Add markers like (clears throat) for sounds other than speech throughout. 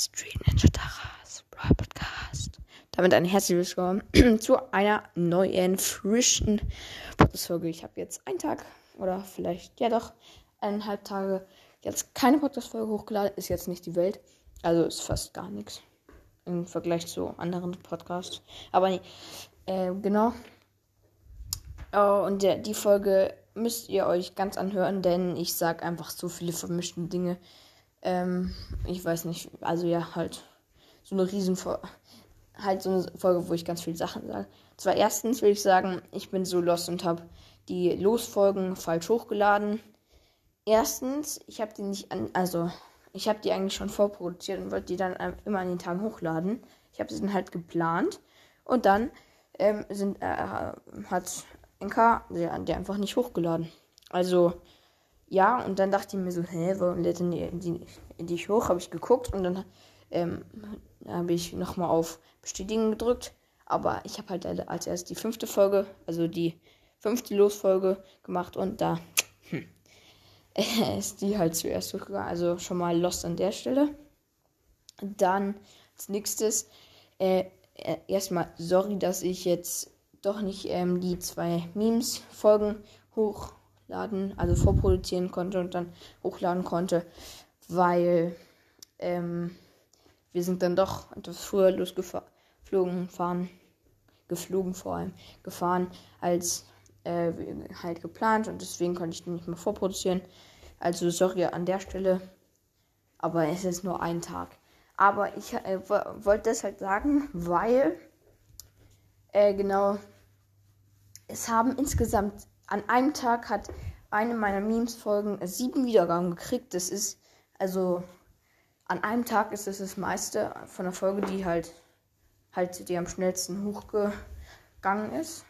Street Ninja Taras Brawl Podcast. Damit ein herzliches Willkommen (clears throat) zu einer neuen, frischen Podcast-Folge. Ich habe jetzt einen Tag oder vielleicht, ja doch, eineinhalb Tage jetzt keine Podcast-Folge hochgeladen. Ist jetzt nicht die Welt. Also ist fast gar nichts im Vergleich zu anderen Podcasts. Aber nee, äh, genau. Oh, und der, die Folge müsst ihr euch ganz anhören, denn ich sage einfach so viele vermischte Dinge. Ähm, ich weiß nicht, also ja, halt so eine riesen halt so eine Folge, wo ich ganz viele Sachen sage. Zwar erstens will ich sagen, ich bin so lost und habe die Losfolgen falsch hochgeladen. Erstens, ich habe die nicht an, also ich habe die eigentlich schon vorproduziert und wollte die dann immer an den Tagen hochladen. Ich habe sie dann halt geplant und dann ähm, sind, äh, hat NK der, der einfach nicht hochgeladen. Also ja, und dann dachte ich mir so, hä, warum lädt denn die, die, die hoch? Habe ich geguckt und dann ähm, habe ich nochmal auf Bestätigen gedrückt. Aber ich habe halt als erst die fünfte Folge, also die fünfte Losfolge gemacht und da hm, (laughs) ist die halt zuerst hochgegangen. Also schon mal lost an der Stelle. Dann als nächstes, äh, erstmal sorry, dass ich jetzt doch nicht ähm, die zwei Memes-Folgen hoch laden, also vorproduzieren konnte und dann hochladen konnte, weil ähm, wir sind dann doch etwas früher losgeflogen, fahren, geflogen vor allem, gefahren als äh, halt geplant und deswegen konnte ich die nicht mehr vorproduzieren. Also sorry an der Stelle, aber es ist nur ein Tag. Aber ich äh, wollte das halt sagen, weil äh, genau es haben insgesamt an einem Tag hat eine meiner Memes-Folgen sieben Wiedergaben gekriegt. Das ist, also, an einem Tag ist es das, meiste von der Folge, die halt, halt, die am schnellsten hochgegangen ist.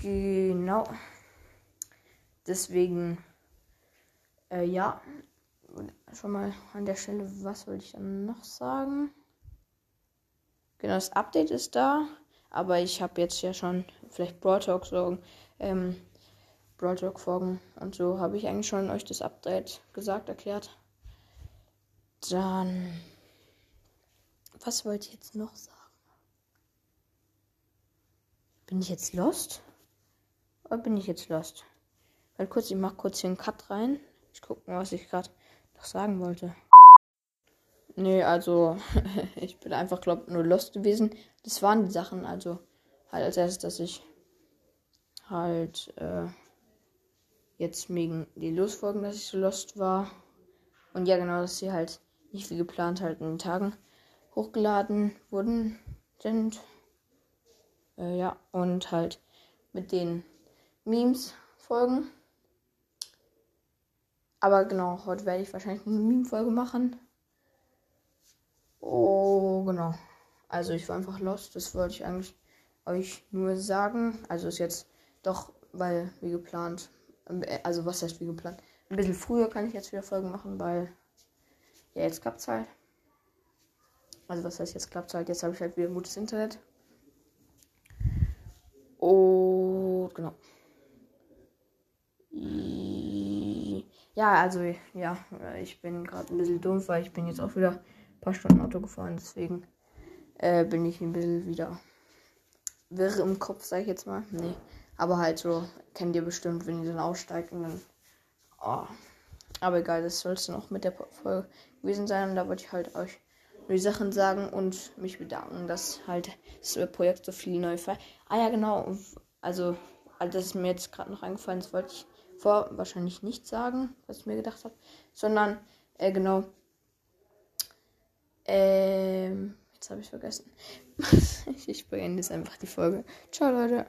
Genau. Deswegen, äh, ja. Schon mal an der Stelle, was wollte ich dann noch sagen? Genau, das Update ist da. Aber ich habe jetzt ja schon vielleicht Brawl Talk so, ähm, Brawl Talk Folgen und so habe ich eigentlich schon euch das Update gesagt, erklärt. Dann, was wollte ich jetzt noch sagen? Bin ich jetzt lost? Oder bin ich jetzt lost? Weil kurz, ich mach kurz hier einen Cut rein. Ich gucke mal, was ich gerade noch sagen wollte. Nee, also (laughs) ich bin einfach, glaube nur lost gewesen. Das waren die Sachen, also halt als erstes, dass ich halt äh, jetzt wegen die Losfolgen, dass ich so lost war. Und ja, genau, dass sie halt nicht wie geplant halt in den Tagen hochgeladen wurden sind. Äh, ja, und halt mit den Memes folgen. Aber genau, heute werde ich wahrscheinlich eine Meme-Folge machen. Genau. Also ich war einfach lost. Das wollte ich eigentlich euch nur sagen. Also ist jetzt doch, weil wie geplant. Also was heißt wie geplant? Ein bisschen früher kann ich jetzt wieder Folgen machen, weil ja jetzt klappt es halt. Also was heißt jetzt klappt es halt? Jetzt habe ich halt wieder gutes Internet. Und genau. Ja, also ja, ich bin gerade ein bisschen dumm, weil ich bin jetzt auch wieder paar Stunden Auto gefahren, deswegen äh, bin ich ein bisschen wieder wirr im Kopf, sag ich jetzt mal. Nee. Aber halt so, kennt ihr bestimmt, wenn ihr dann aussteigt und dann. Oh. Aber egal, das soll es dann auch mit der Folge gewesen sein. Und da wollte ich halt euch die Sachen sagen und mich bedanken, dass halt das Projekt so viele neue Fall. Ah ja, genau. Also, also das ist mir jetzt gerade noch eingefallen, das wollte ich vor wahrscheinlich nicht sagen, was ich mir gedacht habe. Sondern, äh, genau, ähm, jetzt habe ich vergessen. (laughs) ich beende jetzt einfach die Folge. Ciao, Leute.